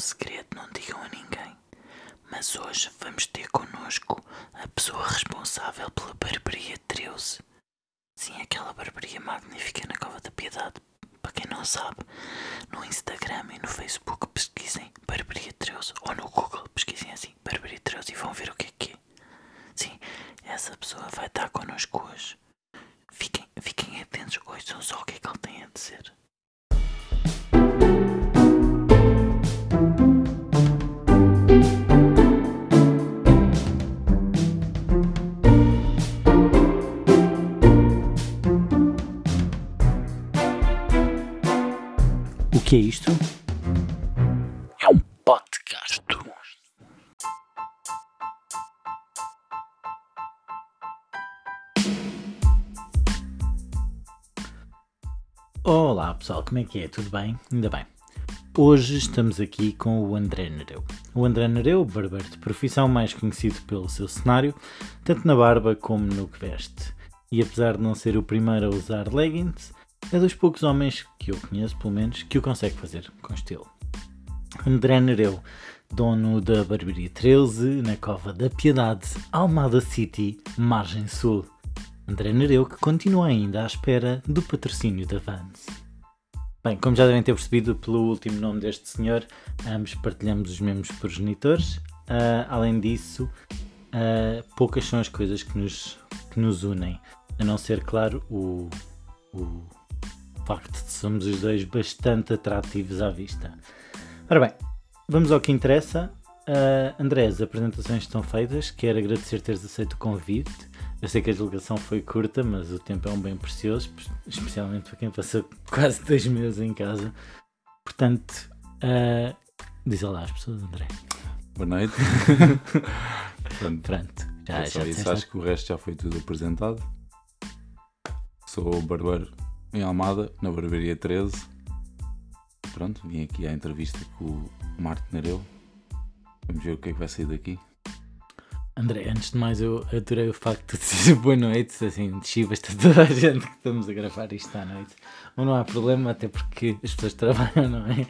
segredo, não digam a ninguém. Mas hoje vamos ter connosco a pessoa responsável pela barbearia 13. Sim, aquela barbearia magnífica na Cova da Piedade. Para quem não sabe, no Instagram e no Facebook pesquisem Barbearia 13 ou no Google pesquisem assim Barbearia 13 e vão ver o que é que é. Sim, essa pessoa vai estar connosco hoje. Fiquem, fiquem atentos, ouçam só o que é que ele tem a dizer. Que é isto? É um podcast. Olá pessoal, como é que é? Tudo bem? Ainda bem. Hoje estamos aqui com o André Nereu. O André Nereu, barbeiro de profissão mais conhecido pelo seu cenário, tanto na barba como no que veste. E apesar de não ser o primeiro a usar leggings, é dos poucos homens que eu conheço, pelo menos, que o consegue fazer com estilo. André Nereu, dono da Barbearia 13, na Cova da Piedade, Almada City, Margem Sul. André Nereu que continua ainda à espera do patrocínio da Vans. Bem, como já devem ter percebido pelo último nome deste senhor, ambos partilhamos os mesmos progenitores. Uh, além disso, uh, poucas são as coisas que nos, que nos unem, a não ser, claro, o, o facto de somos os dois bastante atrativos à vista. Ora bem, vamos ao que interessa. Uh, André, as apresentações estão feitas. Quero agradecer teres aceito o convite. Eu sei que a deslocação foi curta, mas o tempo é um bem precioso, especialmente para quem passou quase dois meses em casa. Portanto, uh, diz olá às pessoas, André. Boa noite. Pronto, Pronto, já, é já, isso. Acho que o resto já foi tudo apresentado. Sou barbeiro em Almada, na Barbearia 13. Pronto, vim aqui à entrevista com o Marco Nereu. Vamos ver o que é que vai sair daqui. André, antes de mais, eu adorei o facto de dizer boa noite, assim, chivas a toda a gente que estamos a gravar isto à noite. Mas não há problema, até porque as pessoas trabalham, não é?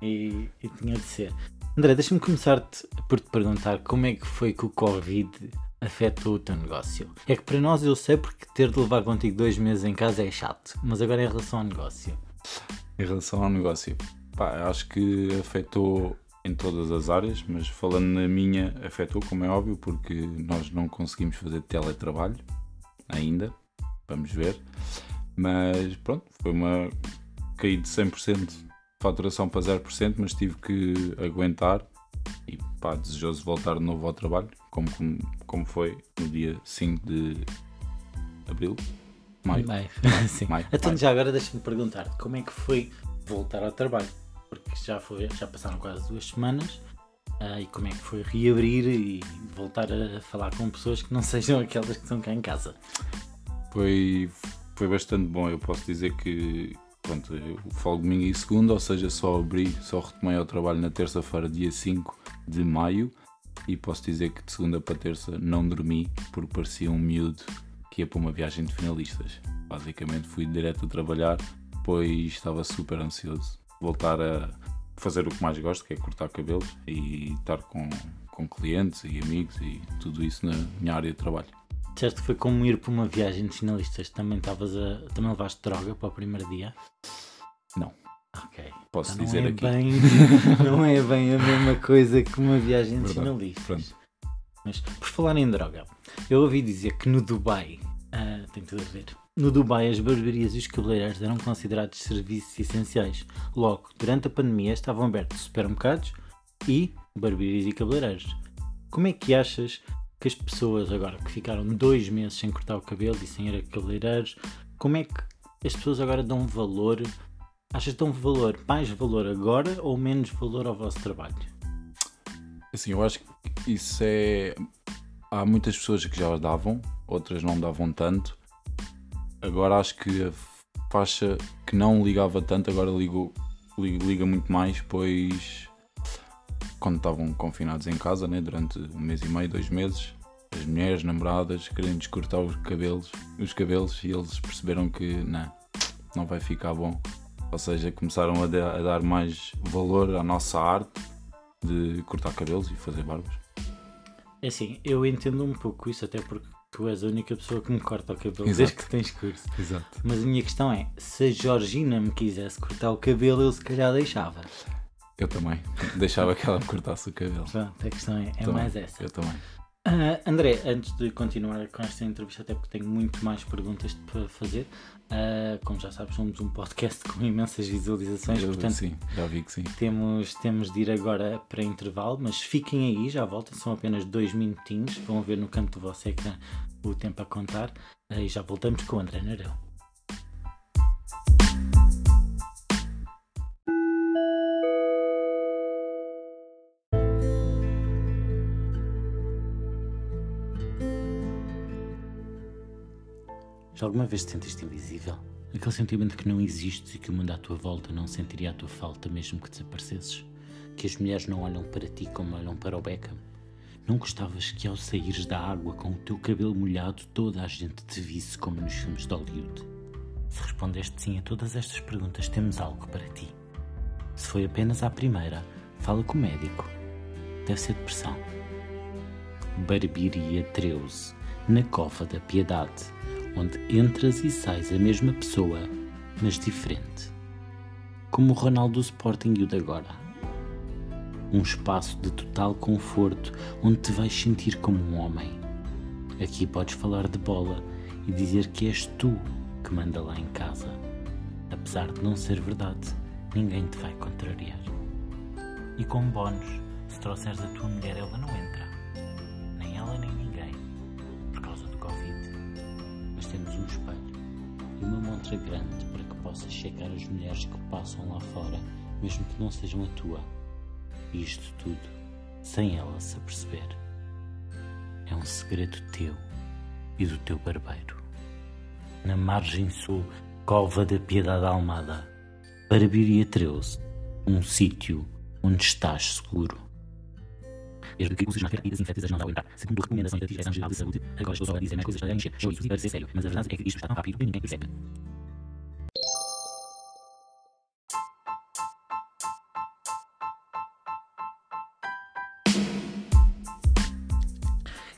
E, e tinha de ser. André, deixa-me começar-te por te perguntar como é que foi que o Covid afetou o teu negócio. É que para nós eu sei porque ter de levar contigo dois meses em casa é chato, mas agora em relação ao negócio. Em relação ao negócio, pá, acho que afetou em todas as áreas, mas falando na minha, afetou, como é óbvio, porque nós não conseguimos fazer teletrabalho ainda, vamos ver. Mas pronto, foi uma. caí de 100% de faturação para 0%, mas tive que aguentar e pá, desejoso de voltar de novo ao trabalho, como, como, como foi no dia 5 de abril, maio. Bem, sim. Maio, Então maio. já agora deixa-me perguntar como é que foi voltar ao trabalho? Porque já, foi, já passaram quase duas semanas ah, e como é que foi reabrir e voltar a falar com pessoas que não sejam aquelas que estão cá em casa? Foi, foi bastante bom. Eu posso dizer que pronto, eu falo domingo e segunda, ou seja, só abri, só retomei ao trabalho na terça-feira, dia 5 de maio, e posso dizer que de segunda para terça não dormi porque parecia um miúdo que ia para uma viagem de finalistas. Basicamente fui direto a trabalhar, pois estava super ansioso. Voltar a fazer o que mais gosto, que é cortar cabelos e estar com, com clientes e amigos e tudo isso na minha área de trabalho. Disseste que foi como ir para uma viagem de finalistas. Também estavas a. Também levaste droga para o primeiro dia? Não. Ok. Posso Então não dizer é aqui. Bem, não é bem a mesma coisa que uma viagem de. Pronto. Mas por falar em droga, eu ouvi dizer que no Dubai, ah, tem tudo a ver, no Dubai as barbearias e os cabeleireiros eram considerados serviços essenciais. Logo, durante a pandemia estavam abertos supermercados e barbearias e cabeleireiros. Como é que achas que as pessoas agora que ficaram dois meses sem cortar o cabelo e sem ir a cabeleireiros, como é que as pessoas agora dão valor? Achas que dão valor, mais valor agora ou menos valor ao vosso trabalho? Assim, eu acho que isso é. Há muitas pessoas que já davam, outras não davam tanto. Agora acho que a faixa que não ligava tanto, agora ligou, li- liga muito mais, pois quando estavam confinados em casa, né, durante um mês e meio, dois meses, as mulheres, namoradas, queriam descortar os cabelos, os cabelos e eles perceberam que não, não vai ficar bom. Ou seja, começaram a, da- a dar mais valor à nossa arte de cortar cabelos e fazer barbas. É assim, eu entendo um pouco isso, até porque tu és a única pessoa que me corta o cabelo Exato. desde que tens curso. Exato. Mas a minha questão é, se a Georgina me quisesse cortar o cabelo, eu se calhar deixava. Eu também. Deixava que ela me cortasse o cabelo. Pronto, a questão é, é Também. mais essa. Eu também. Ah, André, antes de continuar com esta entrevista, até porque tenho muito mais perguntas para fazer, ah, como já sabes, somos um podcast com imensas visualizações, Eu- portanto sim, já vi que sim. temos, temos de ir agora para intervalo, mas fiquem aí, já voltem, são apenas dois minutinhos, vão ver no canto do vosso ecrã o tempo a contar ah, e já voltamos com o André Narão. Já alguma vez te sentiste invisível? Aquele sentimento que não existes e que o mundo à tua volta não sentiria a tua falta mesmo que desaparecesses? Que as mulheres não olham para ti como olham para o Beckham? Não gostavas que ao saíres da água com o teu cabelo molhado toda a gente te visse como nos filmes de Hollywood? Se respondeste sim a todas estas perguntas, temos algo para ti. Se foi apenas à primeira, fala com o médico. Deve ser depressão. Barbearia 13, na Cova da Piedade, onde entras e sais a mesma pessoa, mas diferente. Como o Ronaldo do Sporting e o de agora. Um espaço de total conforto onde te vais sentir como um homem. Aqui podes falar de bola e dizer que és tu que manda lá em casa. Apesar de não ser verdade, ninguém te vai contrariar. E como bónus, se trouxeres a tua mulher, ela não entra. Uma montra grande para que possas checar as mulheres que passam lá fora, mesmo que não sejam a tua. E isto tudo sem ela se aperceber. É um segredo teu e do teu barbeiro. Na margem sul, Cova da Piedade Almada, Barbearia 13, um sítio onde estás seguro. Desde que uses máscara e desinfetes as mãos ao entrar. Segundo recomendações da Direção Geral de Saúde, agora estou só a dizer mais coisas para encher chouriços e para ser sério, mas a verdade é que isto está tão rápido que ninguém percebe.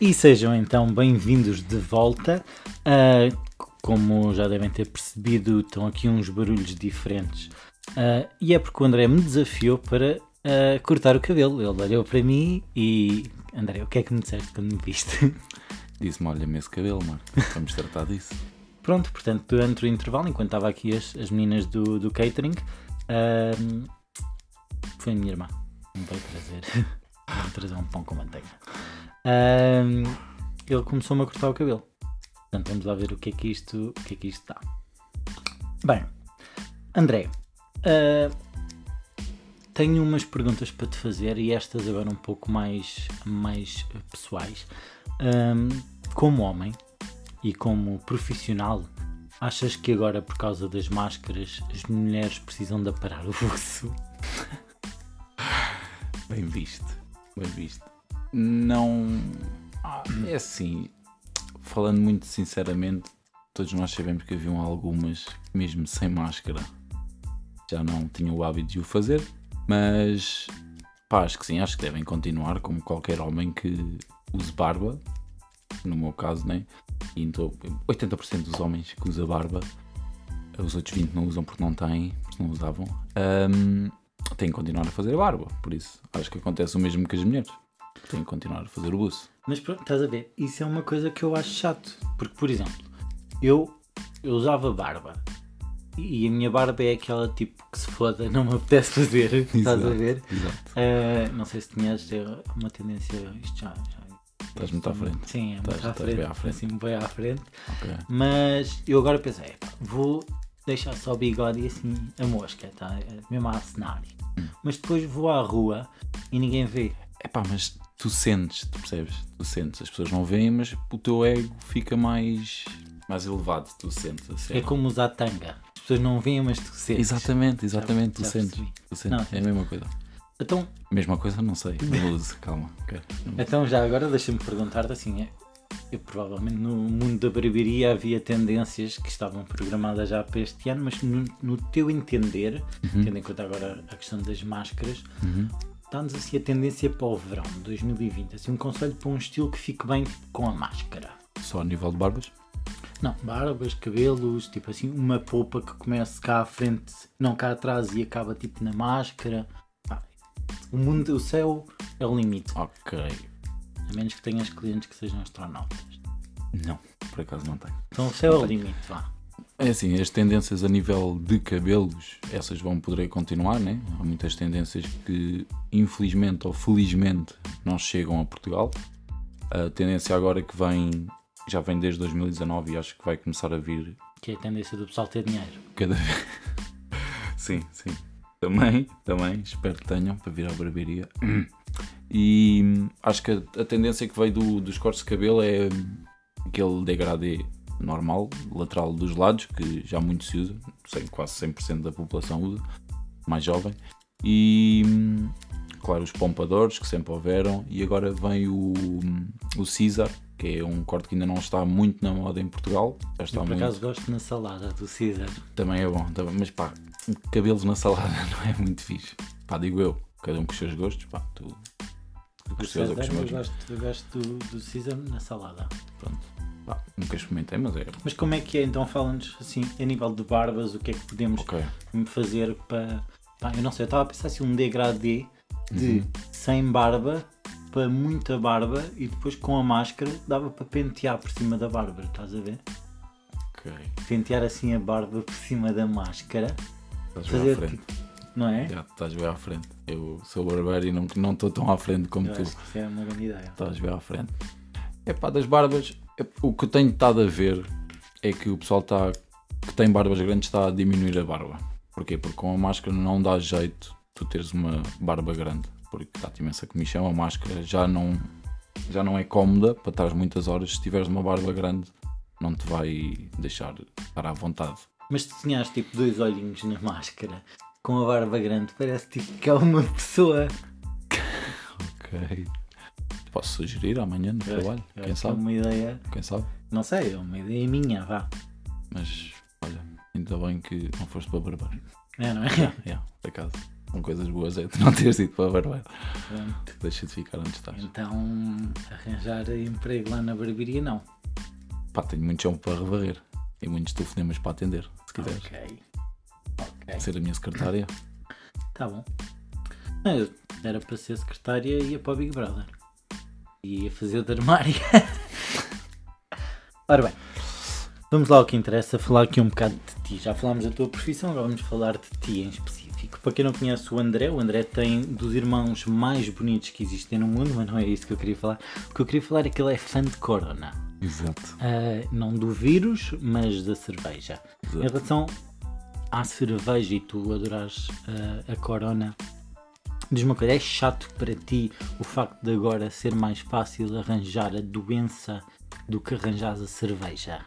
E sejam então bem-vindos de volta. Ah, como já devem ter percebido, estão aqui uns barulhos diferentes. Ah, e é porque o André me desafiou para ah, cortar o cabelo. Ele olhou para mim e. André, o que é que me disseste quando me viste? Disse-me: olha-me esse cabelo, mano. Vamos tratar disso. Pronto, portanto, durante o intervalo, enquanto estava aqui as, as meninas do, do catering, foi a minha irmã. Me veio trazer, veio trazer um pão com manteiga. Ele começou-me a cortar o cabelo. Portanto, vamos lá ver o que é que isto, o que é que isto dá. Bem, André, ah, tenho umas perguntas para te fazer e estas agora um pouco mais, mais pessoais. Ahm, como homem, e como profissional, achas que agora, por causa das máscaras, as mulheres precisam de aparar o buço? Bem visto. Bem visto. Não. Ah, É assim. Falando muito sinceramente, todos nós sabemos que haviam algumas, mesmo sem máscara, já não tinham o hábito de o fazer, mas pá, acho que sim, acho que devem continuar, como qualquer homem que use barba, no meu caso, né? E então, 80% dos homens que usa barba, os outros 20% não usam porque não têm, porque não usavam, hum, têm que continuar a fazer barba. Por isso, acho que acontece o mesmo que as mulheres. Têm que continuar a fazer o buço. Mas pronto, estás a ver, isso é uma coisa que eu acho chato. Porque, por exemplo, eu, eu usava barba. E a minha barba é aquela tipo que se foda, não me apetece fazer. Estás a ver? Exato. Ah, não sei se tinhas uma tendência. Isto já. já Estás muito à frente. Sim, é muito Estás- à estás frente. bem à frente. Assim, bem à frente. Ok. Mas eu agora pensei, "Epá, vou deixar só o bigode e assim a mosca, tá? É mesmo a acenar. Hum. Mas depois vou à rua e ninguém vê. Epá, mas tu sentes, tu percebes? Tu sentes. As pessoas não veem, mas o teu ego fica mais, mais elevado. Tu sentes. Assim. É como usar tanga. As pessoas não veem, mas tu sentes. Exatamente, exatamente. Já tu sentes. percebi. Tu sentes. Não, é a mesma coisa. Então, Mesma coisa, não sei. Uso, calma. ok. Não- então já agora deixa-me perguntar-te assim, é, eu provavelmente no mundo da barbearia havia tendências que estavam programadas já para este ano, mas no, no teu entender, Uhum. tendo em conta agora a questão das máscaras, Uhum. dá-nos assim a tendência para o verão de 2020. Assim, um conselho para um estilo que fique bem com a máscara. Só a nível de barbas? Não, barbas, cabelos, tipo assim, uma polpa que comece cá à frente, não cá atrás e acaba tipo na máscara. Pá, o mundo, o céu é o limite. Ok. A menos que tenhas clientes que sejam astronautas. Não, por acaso não tenho. Então o céu é o limite, vá. É assim, as tendências a nível de cabelos, essas vão poder continuar, né? Há muitas tendências que, infelizmente ou felizmente, não chegam a Portugal. A tendência agora que vem, já vem desde 2019 e acho que vai começar a vir Que é a tendência do pessoal ter dinheiro. cada vez. sim, sim. Também, também, espero que tenham para vir à barbearia. E acho que a, a tendência que veio do- dos cortes de cabelo é aquele degradê normal, lateral dos lados, que já muito se usa, sei, quase 100% da população usa, mais jovem. E claro, os pompadores que sempre houveram. E agora vem o, o Caesar, que é um corte que ainda não está muito na moda em Portugal. Já está Eu, por muito acaso gosto na salada do Caesar. também é bom, também, mas pá, cabelos na salada não é muito fixe. Pá, digo eu, cada um com os seus gostos, pá, tu. tu César, eu gosto, eu gosto do, do Caesar na salada. Pronto. Pá, nunca experimentei, mas é. Mas como é que é? Então fala-nos assim, a nível de barbas, o que é que podemos Ok. fazer para. Pá, eu não sei, eu estava a pensar assim um degradê de Uhum. sem barba para muita barba e depois com a máscara dava para pentear por cima da barba, estás a ver? Ok. Pentear assim a barba por cima da máscara, Estás bem à frente. tipo, não é? Já, estás bem à frente. Eu sou barbeiro e não não estou tão à frente como Eu tu. acho que isso é uma grande ideia. Estás bem à frente. É pá, das barbas, é- o que eu tenho estado a ver é que o pessoal está, que tem barbas grandes está a diminuir a barba. Porquê? Porque com a máscara não dá jeito tu teres uma barba grande. Porque dá-te imensa comichão, a máscara já não, já não é cómoda para estar muitas horas. Se tiveres uma barba grande, não te vai deixar estar à vontade. Mas se desenhares tipo dois olhinhos na máscara com a barba grande, parece tipo que é uma pessoa. Ok. Posso sugerir amanhã no Eu trabalho? eu Quem É sabe? uma ideia. Quem sabe? Não sei, é uma ideia minha, vá. Mas olha, ainda bem que não foste para barbeiro. É, não é? Yeah, por acaso. São coisas boas é tu não teres ido para barbeiro. Pronto. Deixa de ficar onde estás. Então, arranjar emprego lá na barbearia, não. Pá, tenho muito chão para revarrer. E muitos telefonemas para atender, se quiseres. Ok. Ok. Ser a minha secretária. Tá bom. Eu era para ser secretária e ia para o Big Brother. E ia fazer o de armário. Ora bem, vamos lá ao que interessa, falar aqui um bocado de ti. Já falámos da tua profissão, agora vamos falar de ti em específico. Para quem não conhece o André, o André tem dos irmãos mais bonitos que existem no mundo, mas não é isso que eu queria falar. O que eu queria falar é que ele é fã de Corona. Exato. Ah, não do vírus, mas da cerveja. Em Exato. relação à cerveja e tu adorares ah, a Corona, diz-me uma coisa, é chato para ti o facto de agora ser mais fácil arranjar a doença do que arranjar a cerveja?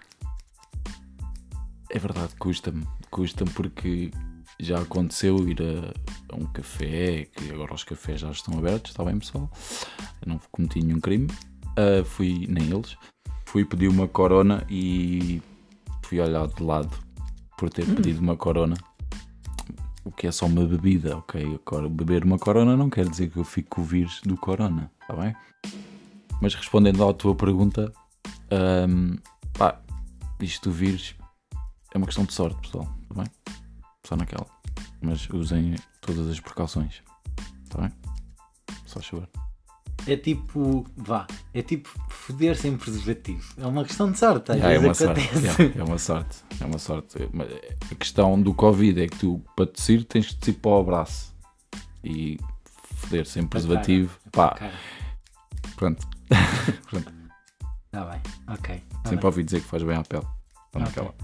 É verdade, custa-me. Custa-me porque já aconteceu ir a, a um café, que agora os cafés já estão abertos, está bem pessoal? Eu não cometi nenhum crime. Ah, fui, nem eles. Fui pedir uma corona e fui olhar de lado por ter pedido uma corona. O que é só uma bebida, ok? Agora, beber uma corona não quer dizer que eu fique com o vírus do corona, está bem? Mas respondendo à tua pergunta, ahm, pá, isto do vírus é uma questão de sorte, pessoal, está bem? Só naquela. Mas usem todas as precauções, está bem? Só chover. É tipo, vá, é tipo foder sem preservativo. É uma questão de sorte, às Yeah, é uma vezes sorte, yeah, é uma sorte, é uma sorte. A questão do Covid é que tu, para tossir, tens de tossir para o braço e foder sem preservativo, pá, Cara, pronto. pronto. tá bem, ok. tá Sempre bem. ouvi dizer que faz bem à pele. Só Ok. naquela.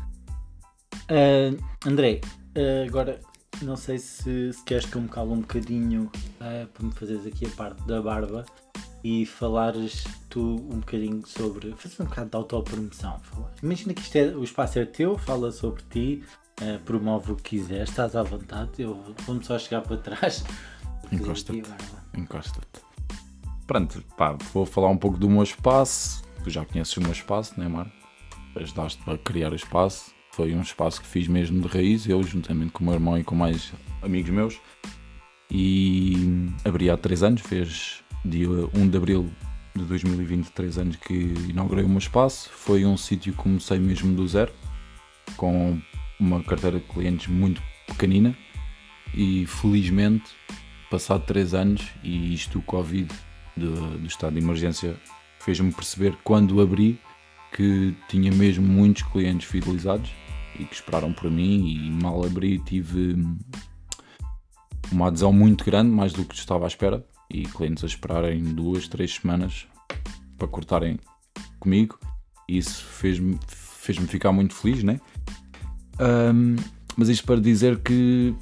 Ah, André, ah, agora não sei se, se queres que eu me cale um bocadinho ah, para me fazeres aqui a parte da barba e falares tu um bocadinho sobre. fazer um bocado de autopromoção. Imagina que isto é, o espaço é teu, fala sobre ti, ah, promove o que quiseres, estás à vontade. Eu vou-me só chegar para trás. Encosta-te. Encosta-te. Pronto, pá, vou falar um pouco do meu espaço. Tu já conheces o meu espaço, né, Mar? Ajudaste-me a criar o espaço. Foi um espaço que fiz mesmo de raiz, eu juntamente com o meu irmão e com mais amigos meus. E abri há 3 anos, fez dia 1 de abril de 2023 anos que inaugurei o meu espaço. Foi um sítio que comecei mesmo do zero, com uma carteira de clientes muito pequenina e felizmente, passado 3 anos e isto o Covid do estado de emergência fez-me perceber quando abri que tinha mesmo muitos clientes fidelizados e que esperaram por mim e mal abri tive uma adesão muito grande, mais do que estava à espera e clientes a esperarem duas, três semanas para cortarem comigo e isso fez-me fez ficar muito feliz, né? Um, mas isto para dizer que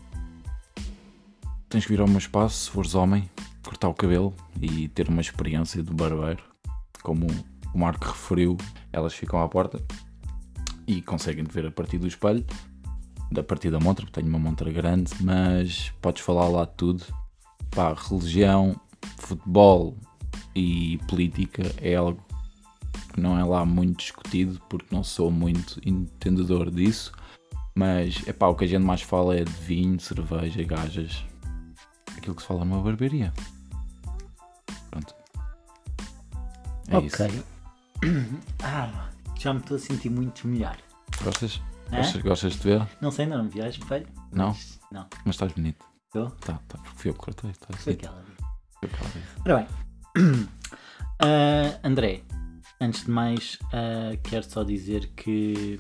tens que vir ao meu espaço se fores homem, cortar o cabelo e ter uma experiência de barbeiro. Como o Marco referiu, elas ficam à porta e conseguem ver a partir do espelho, a partir da montra, porque tenho uma montra grande, mas podes falar lá de tudo. Pá, religião, futebol e política é algo que não é lá muito discutido, porque não sou muito entendedor disso. Mas é pá, o que a gente mais fala é de vinho, cerveja, gajas. Aquilo que se fala numa barbearia. Pronto. É ok. Isso. Ah, já me estou a sentir muito melhor. Gostas? Gostas, gostas de ver? Não sei, não, me viajas feio. Não? Mas, não. Mas estás bonito. Estou? Tá, tá, porque fui eu que cortei. Tá, Foi aquela vez. Foi aquela vez. Ora bem. Uh, André, antes de mais, uh, quero só dizer que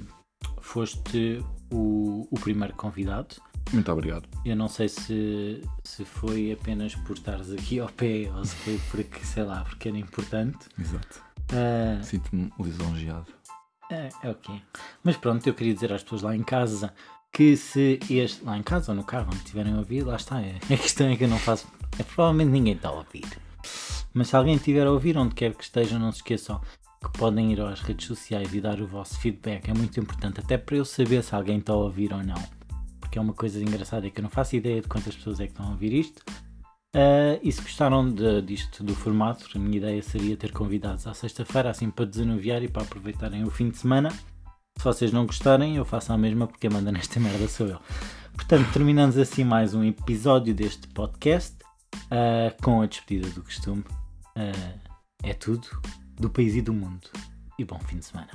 foste o, o primeiro convidado. Muito obrigado. Eu não sei se, se foi apenas por estares aqui ao pé ou se foi porque, sei lá, porque era importante. Exato. Uh, Sinto-me lisonjeado. É, é ok. Mas pronto, eu queria dizer às pessoas lá em casa que se este. lá em casa ou no carro, onde tiverem a ouvir, lá está. É, a questão é que eu não faço. É, provavelmente ninguém está a ouvir. Mas se alguém estiver a ouvir, onde quer que estejam, não se esqueçam que podem ir às redes sociais e dar o vosso feedback. É muito importante, até para eu saber se alguém está a ouvir ou não. Porque é uma coisa engraçada é que eu não faço ideia de quantas pessoas é que estão a ouvir isto. Uh, e se gostaram de, disto do formato, a minha ideia seria ter convidados à sexta-feira, assim para desanuviar e para aproveitarem o fim de semana. Se vocês não gostarem, eu faço a mesma porque manda nesta merda sou eu. Portanto, terminamos assim mais um episódio deste podcast uh, com a despedida do costume. Uh, é tudo do país e do mundo. E bom fim de semana.